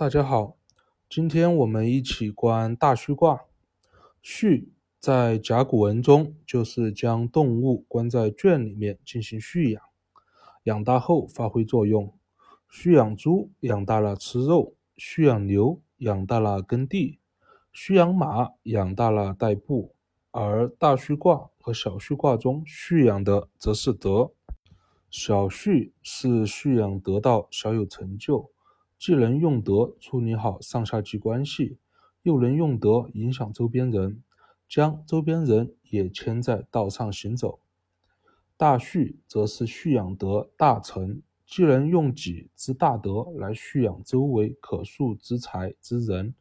大家好，今天我们一起观大畜卦。畜在甲骨文中就是将动物关在圈里面进行蓄养，养大后发挥作用。蓄养猪养大了吃肉，蓄养牛养大了耕地，蓄养马养大了代步。而大畜卦和小畜卦中蓄养的则是德。小畜是蓄养得到小有成就。既能用德处理好上下级关系，又能用德影响周边人，将周边人也牵在道上行走。大畜则是蓄养德大成，既能用己之大德来蓄养周围可塑之才之人，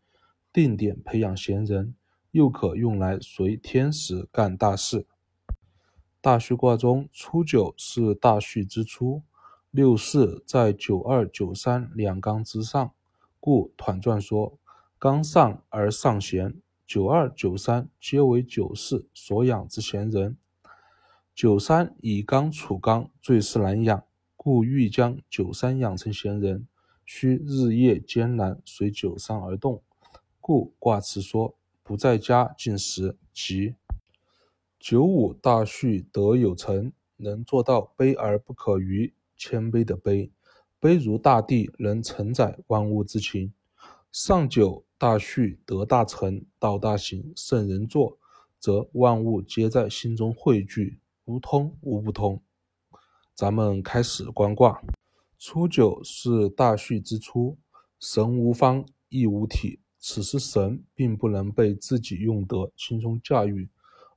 定点培养贤人，又可用来随天时干大事。大畜卦中初九是大畜之初。六四在九二九三两纲之上，故团传说：“纲上而上贤，九二九三皆为九四所养之贤人。九三以纲处纲，最是难养，故欲将九三养成贤人，需日夜艰难随九三而动。故卦辞说：不在家进食，即。九五大畜德有成，能做到卑而不可逾。”谦卑的卑，卑如大地，能承载万物之情。上九大畜得大成，道大行，圣人作，则万物皆在心中汇聚，无通无不通。咱们开始观卦。初九是大畜之初，神无方，亦无体。此时神并不能被自己用德轻松驾驭。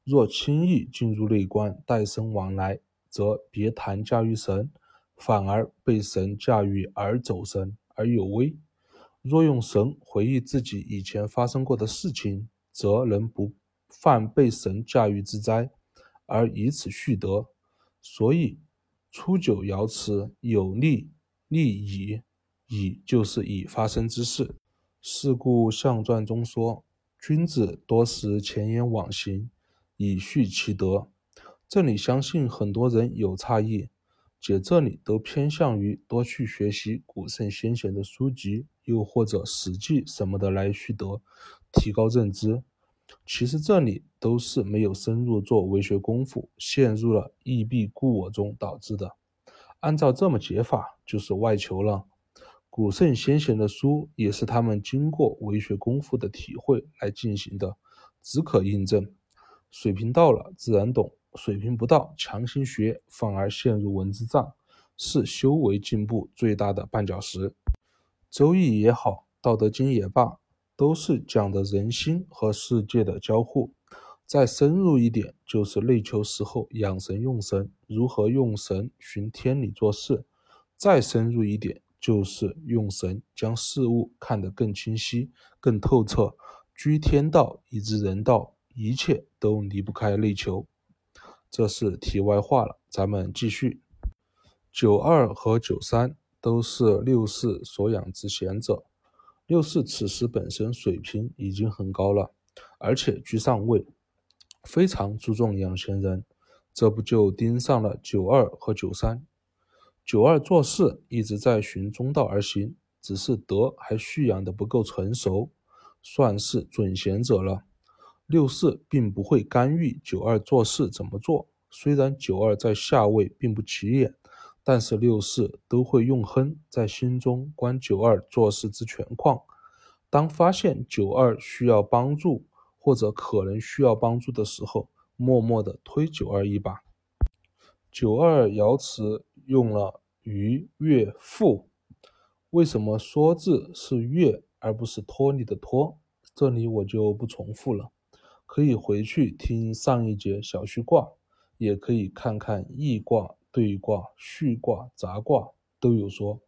若轻易进入内观，带神往来，则别谈驾驭神。反而被神驾驭而走神而有危。若用神回忆自己以前发生过的事情，则能不犯被神驾驭之灾，而以此蓄德。所以初九爻辞有利利矣，矣就是已发生之事。是故象传中说，君子多识前言往行，以蓄其德。这里相信很多人有差异。姐这里都偏向于多去学习古圣先贤的书籍，又或者史记什么的来蓄德，提高认知。其实这里都是没有深入做为学功夫，陷入了异必故我中导致的。按照这么解法，就是外求了。古圣先贤的书也是他们经过为学功夫的体会来进行的，只可印证。水平到了，自然懂。水平不到，强行学，反而陷入文字障，是修为进步最大的绊脚石。周易也好，道德经也罢，都是讲的人心和世界的交互。再深入一点，就是内求时候养神用神，如何用神寻天理做事。再深入一点，就是用神将事物看得更清晰、更透彻。居天道，以知人道，一切都离不开内求。这是题外话了，咱们继续。九二和九三都是六四所养之贤者，六四此时本身水平已经很高了，而且居上位，非常注重养贤人，这不就盯上了九二和九三？九二做事一直在循中道而行，只是德还蓄养的不够成熟，算是准贤者了。六四并不会干预九二做事怎么做，虽然九二在下位并不起眼，但是六四都会用亨在心中观九二做事之全况。当发现九二需要帮助或者可能需要帮助的时候，默默的推九二一把。九二爻辞用了鱼跃复，为什么说字是月而不是脱离的托？这里我就不重复了。可以回去听上一节小畜卦，也可以看看易卦、兑卦、序卦、杂卦都有说。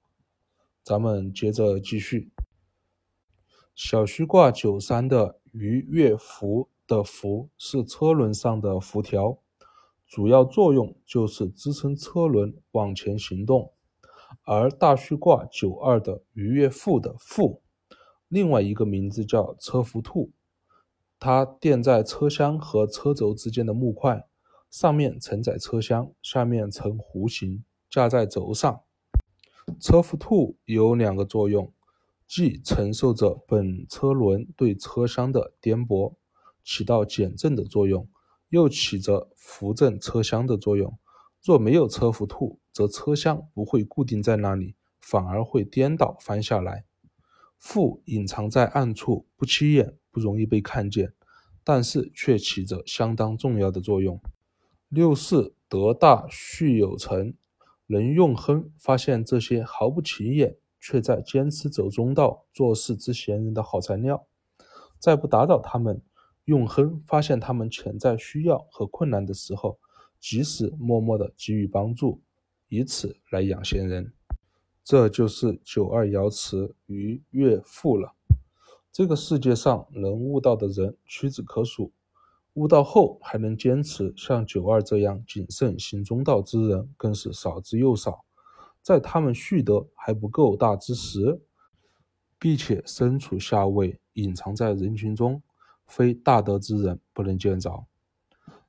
咱们接着继续。小畜卦九三的鱼跃浮的浮是车轮上的浮条，主要作用就是支撑车轮往前行动。而大畜卦九二的鱼跃富的富，另外一个名字叫车浮兔。它垫在车厢和车轴之间的木块，上面承载车厢，下面呈弧形架在轴上。车浮兔有两个作用：既承受着本车轮对车厢的颠簸，起到减震的作用，又起着扶正车厢的作用。若没有车辐兔，则车厢不会固定在那里，反而会颠倒翻下来。腹隐藏在暗处，不起眼，不容易被看见，但是却起着相当重要的作用。六是德大蓄有成，能用亨发现这些毫不起眼。却在坚持走中道做事之贤人的好材料，在不打扰他们，用亨发现他们潜在需要和困难的时候，及时默默的给予帮助，以此来养贤人。这就是九二爻辞于岳父了。这个世界上能悟道的人屈指可数，悟道后还能坚持像九二这样谨慎行中道之人，更是少之又少。在他们蓄德还不够大之时，并且身处下位，隐藏在人群中，非大德之人不能见着。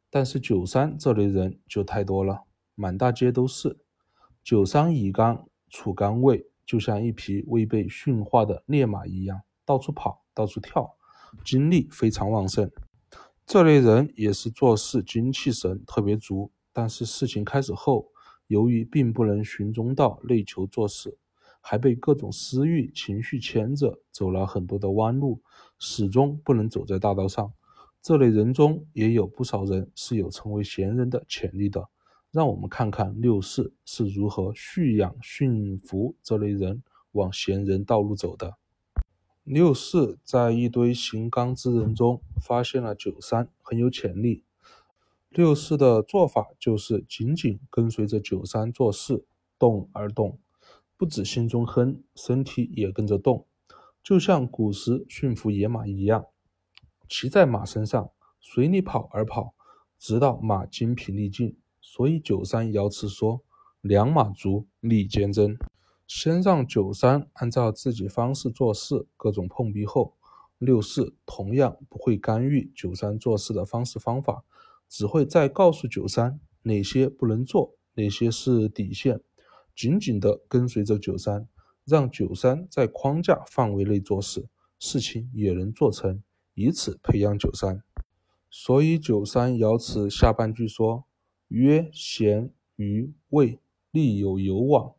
但是九三这类人就太多了，满大街都是。九三乙刚处刚位，就像一匹未被驯化的烈马一样，到处跑，到处跳，精力非常旺盛。这类人也是做事精气神特别足，但是事情开始后。由于并不能循中道内求做事，还被各种私欲情绪牵着走了很多的弯路，始终不能走在大道上。这类人中也有不少人是有成为贤人的潜力的。让我们看看六四是如何蓄养驯服这类人往贤人道路走的。六四在一堆行刚之人中发现了九三很有潜力。六四的做法就是紧紧跟随着九三做事，动而动，不止心中哼，身体也跟着动，就像古时驯服野马一样，骑在马身上随你跑而跑，直到马精疲力尽。所以九三爻辞说：“良马足，力坚贞。”先让九三按照自己方式做事，各种碰壁后，六四同样不会干预九三做事的方式方法。只会再告诉九三哪些不能做，哪些是底线，紧紧的跟随着九三，让九三在框架范围内做事，事情也能做成，以此培养九三。所以九三爻辞下半句说：“曰贤于位，利有有往。”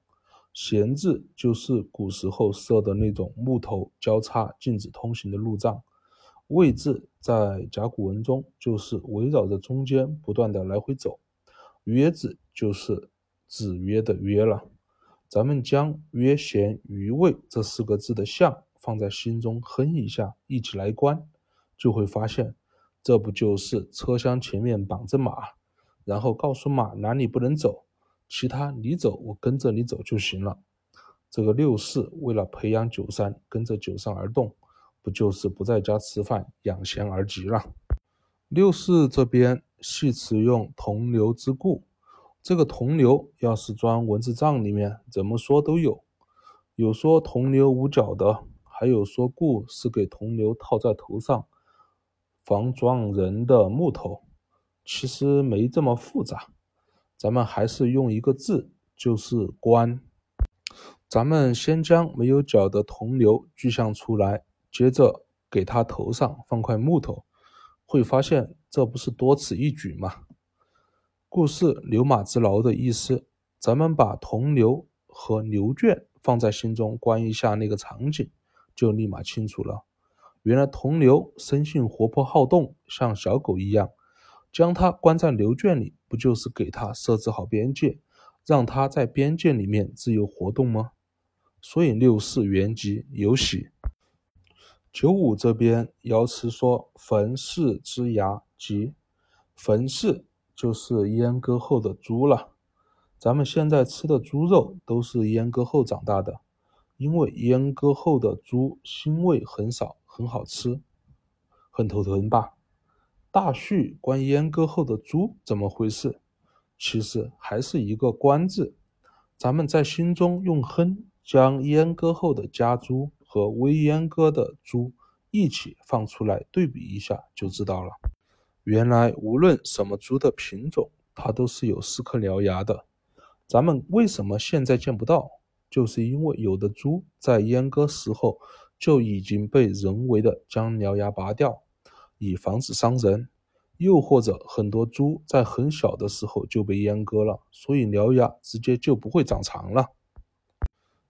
贤字就是古时候设的那种木头交叉禁止通行的路障。位字在甲骨文中就是围绕着中间不断的来回走，约字就是子曰的约了。咱们将约贤于位这四个字的像放在心中哼一下，一起来观，就会发现，这不就是车厢前面绑着马，然后告诉马哪里不能走，其他你走我跟着你走就行了。这个六四为了培养九三，跟着九三而动。不就是不在家吃饭养闲而急了？六四这边系辞用同流之故，这个同流要是装文字账里面，怎么说都有。有说同流无脚的，还有说故是给同流套在头上防撞人的木头。其实没这么复杂，咱们还是用一个字，就是关。咱们先将没有脚的铜牛具象出来。接着给他头上放块木头，会发现这不是多此一举吗？故事牛马之劳的意思，咱们把铜牛和牛圈放在心中观一下那个场景，就立马清楚了。原来铜牛生性活泼好动，像小狗一样，将它关在牛圈里，不就是给它设置好边界，让它在边界里面自由活动吗？所以六四原籍有喜。九五这边爻辞说：“焚氏之牙，即焚氏就是阉割后的猪了。咱们现在吃的猪肉都是阉割后长大的，因为阉割后的猪腥味很少，很好吃，很头疼吧？大序关阉割后的猪怎么回事？其实还是一个关字，咱们在心中用哼将阉割后的家猪。”和微阉割的猪一起放出来对比一下就知道了。原来无论什么猪的品种，它都是有四颗獠牙的。咱们为什么现在见不到？就是因为有的猪在阉割时候就已经被人为的将獠牙拔掉，以防止伤人；又或者很多猪在很小的时候就被阉割了，所以獠牙直接就不会长长了。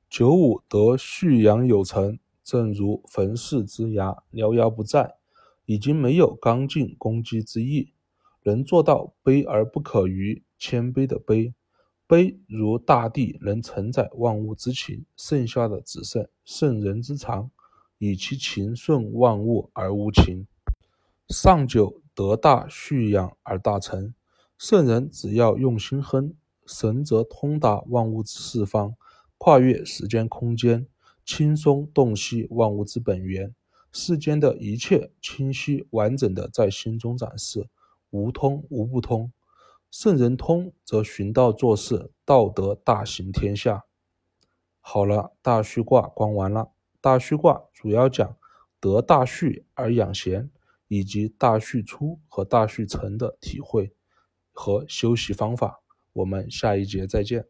九五得蓄养有成，正如冯氏之牙，獠牙不在，已经没有刚劲攻击之意，能做到卑而不可逾，谦卑的卑。卑如大地能承载万物之情，剩下的只剩圣人之长，以其情顺万物而无情。上九得大蓄养而大成，圣人只要用心亨，神则通达万物之四方，跨越时间空间，轻松洞悉万物之本源。世间的一切清晰完整的在心中展示，无通无不通。圣人通，则寻道做事，道德大行天下。好了，大畜卦观完了。大畜卦主要讲得大蓄而养贤，以及大畜初和大畜成的体会和修习方法。我们下一节再见。